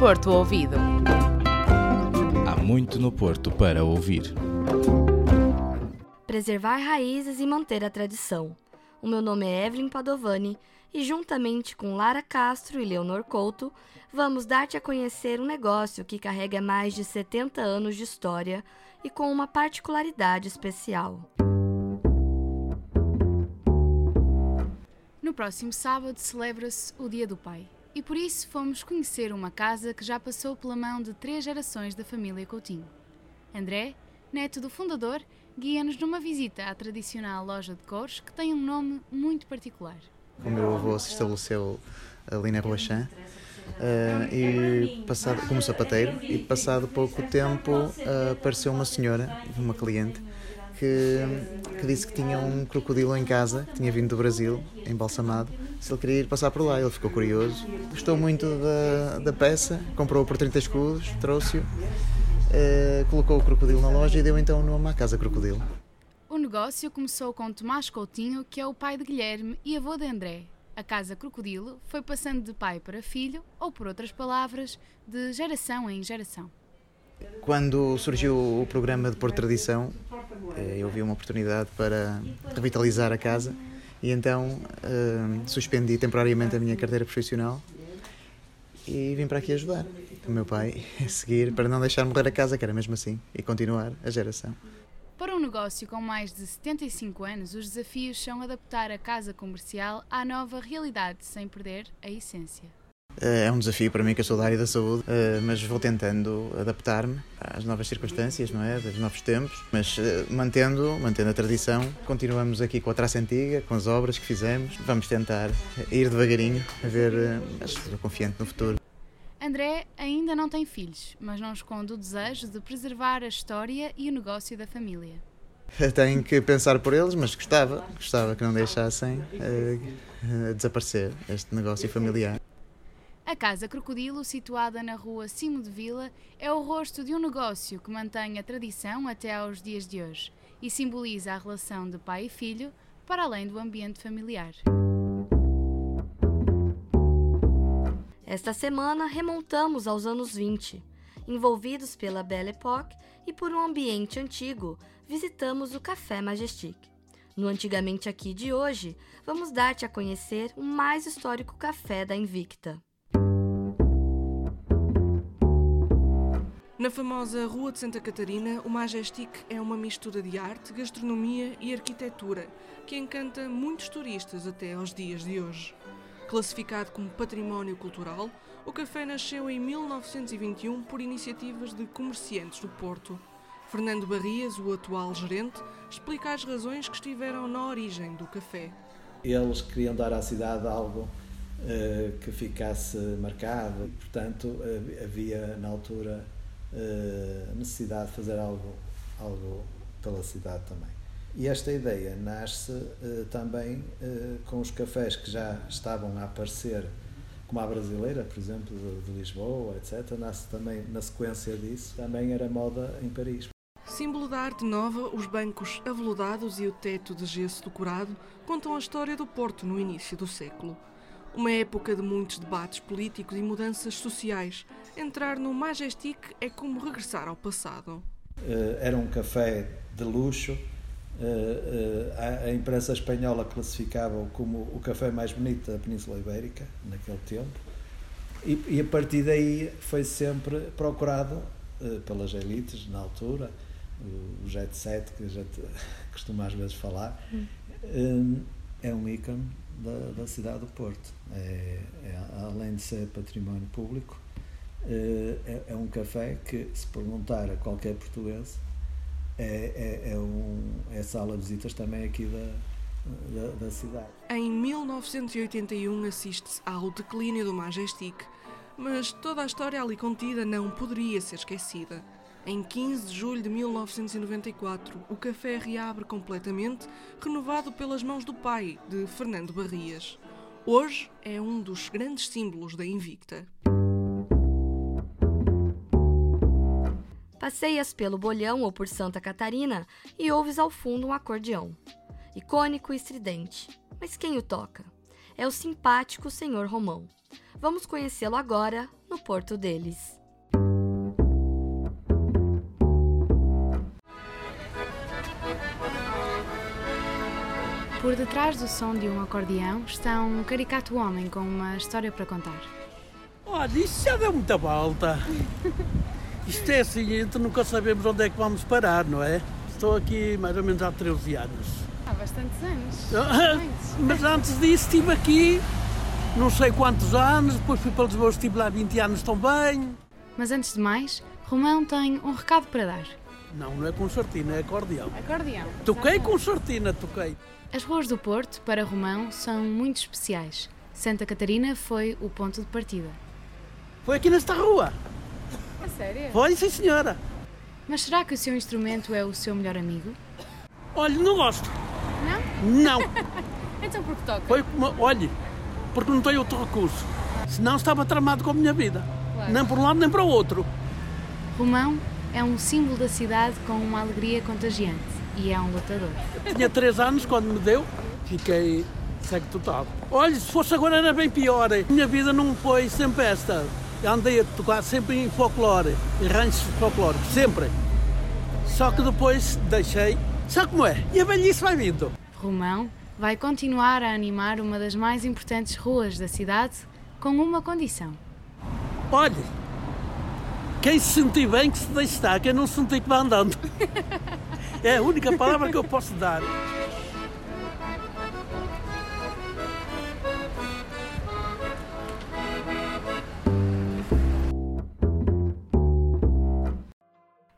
Porto Ouvido. Há muito no Porto para ouvir. Preservar raízes e manter a tradição. O meu nome é Evelyn Padovani e, juntamente com Lara Castro e Leonor Couto, vamos dar-te a conhecer um negócio que carrega mais de 70 anos de história e com uma particularidade especial. No próximo sábado celebra-se o Dia do Pai. E por isso fomos conhecer uma casa que já passou pela mão de três gerações da família Coutinho. André, neto do fundador, guia-nos numa visita à tradicional loja de cores que tem um nome muito particular. O meu avô se estabeleceu ali na Rua Chã uh, e passado, como sapateiro e passado pouco tempo uh, apareceu uma senhora, uma cliente, que, que, disse que tinha um crocodilo em casa, que tinha vindo do Brasil, embalsamado, se ele queria ir passar por lá. Ele ficou curioso, gostou muito da, da peça, comprou por 30 escudos, trouxe-o, uh, colocou o crocodilo na loja e deu então o nome à Casa Crocodilo. O negócio começou com Tomás Coutinho, que é o pai de Guilherme e avô de André. A Casa Crocodilo foi passando de pai para filho, ou por outras palavras, de geração em geração. Quando surgiu o programa de Porto Tradição, eh, eu vi uma oportunidade para revitalizar a casa e então uh, suspendi temporariamente a minha carteira profissional e vim para aqui ajudar o meu pai a seguir para não deixar morrer a casa, que era mesmo assim, e continuar a geração. Para um negócio com mais de 75 anos, os desafios são adaptar a casa comercial à nova realidade sem perder a essência. Eh, é um desafio para mim que eu sou da área da saúde, eh, mas vou tentando adaptar-me às novas circunstâncias, não é, dos novos tempos, mas eh, mantendo, mantendo a tradição. Continuamos aqui com a traça antiga, com as obras que fizemos. Vamos tentar ir devagarinho, a ver, mas estou confiante no futuro. André ainda não tem filhos, mas não esconde o desejo de preservar a história e o negócio da família. Tenho que pensar por eles, mas gostava, gostava que não deixassem uh, desaparecer este negócio familiar. A Casa Crocodilo, situada na rua Cimo de Vila, é o rosto de um negócio que mantém a tradição até aos dias de hoje e simboliza a relação de pai e filho, para além do ambiente familiar. Esta semana remontamos aos anos 20. Envolvidos pela Belle Époque e por um ambiente antigo, visitamos o Café Majestic. No Antigamente Aqui de hoje, vamos dar-te a conhecer o mais histórico café da Invicta. Na famosa Rua de Santa Catarina, o Majestic é uma mistura de arte, gastronomia e arquitetura que encanta muitos turistas até aos dias de hoje. Classificado como património cultural, o café nasceu em 1921 por iniciativas de comerciantes do Porto. Fernando Barrias, o atual gerente, explica as razões que estiveram na origem do café. Eles queriam dar à cidade algo uh, que ficasse marcado, portanto, uh, havia na altura uh, necessidade de fazer algo, algo pela cidade também. E esta ideia nasce uh, também uh, com os cafés que já estavam a aparecer, como a brasileira, por exemplo, de, de, Lisboa, etc. Nasce também, na sequência disso, também era moda em Paris. Símbolo da arte nova, os bancos aveludados e o teto de gesso decorado contam a história do Porto no início do século. Uma época de muitos debates políticos e mudanças sociais. Entrar no Majestic é como regressar ao passado. Uh, era um café de luxo, Uh, uh, a, imprensa espanhola classificava-o como o café mais bonito da Península Ibérica, naquele tempo, e, a partir daí foi sempre procurado pelas elites, na altura, o, jet set, que a gente costuma às vezes falar, um, é um ícone da, da cidade do Porto. É, é, além de ser património público, é, é um café que, se perguntar a qualquer português, é, é, é, um, é sala de visitas também aqui da, da, da cidade. Em 1981 assiste-se ao declínio do Majestic, mas toda a história ali contida não poderia ser esquecida. Em 15 de julho de 1994, o café reabre completamente, renovado pelas mãos do pai, de Fernando Barrias. Hoje é um dos grandes símbolos da Invicta. Passeias pelo Bolhão ou por Santa Catarina e ouves ao fundo um acordeão. Icônico e estridente. Mas quem o toca? É o simpático Senhor Romão. Vamos conhecê-lo agora no porto deles. Por detrás do som de um acordeão está um caricato homem com uma história para contar. Olha, isso já deu muita volta. Isto é assim, então nunca sabemos onde é que vamos parar, não é? Estou aqui mais ou menos há 13 anos. Há bastantes anos. Ah, Mas antes disso estive aqui não sei quantos anos, depois fui para Lisboa, estive lá 20 anos também. Mas antes de mais, Romão tem um recado para dar. Não, não é concertina, é acordeão. Acordeão. Toquei concertina, toquei. As ruas do Porto, para Romão, são muito especiais. Santa Catarina foi o ponto de partida. Foi aqui nesta rua. A sério? Foi, sim senhora. Mas será que o seu instrumento é o seu melhor amigo? Olha, não gosto. Não? Não. Então por que toca? Foi como, olhe, porque não tenho outro recurso. Senão estava tramado com a minha vida. Claro. Nem por um lado nem para o outro. Romão é um símbolo da cidade com uma alegria contagiante e é um lutador. Tinha três anos quando me deu, fiquei cego total. Olha, se fosse agora era bem pior. Minha vida não foi sempre esta. Eu andei a tocar sempre em folclore, em ranchos folclóricos, sempre. Só que depois deixei. Sabe como é? E a velhice vai vindo. Romão vai continuar a animar uma das mais importantes ruas da cidade com uma condição. Olha, quem se sentir bem que se deixe estar, quem não se sentir que vai andando. É a única palavra que eu posso dar.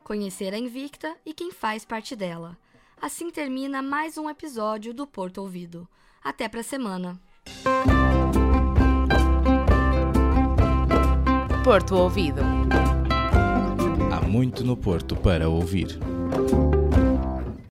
Conhecer a Invicta e quem faz parte dela. Assim termina mais um episódio do Porto Ouvido. Até pra semana. Porto Ouvido. Muito no Porto para ouvir.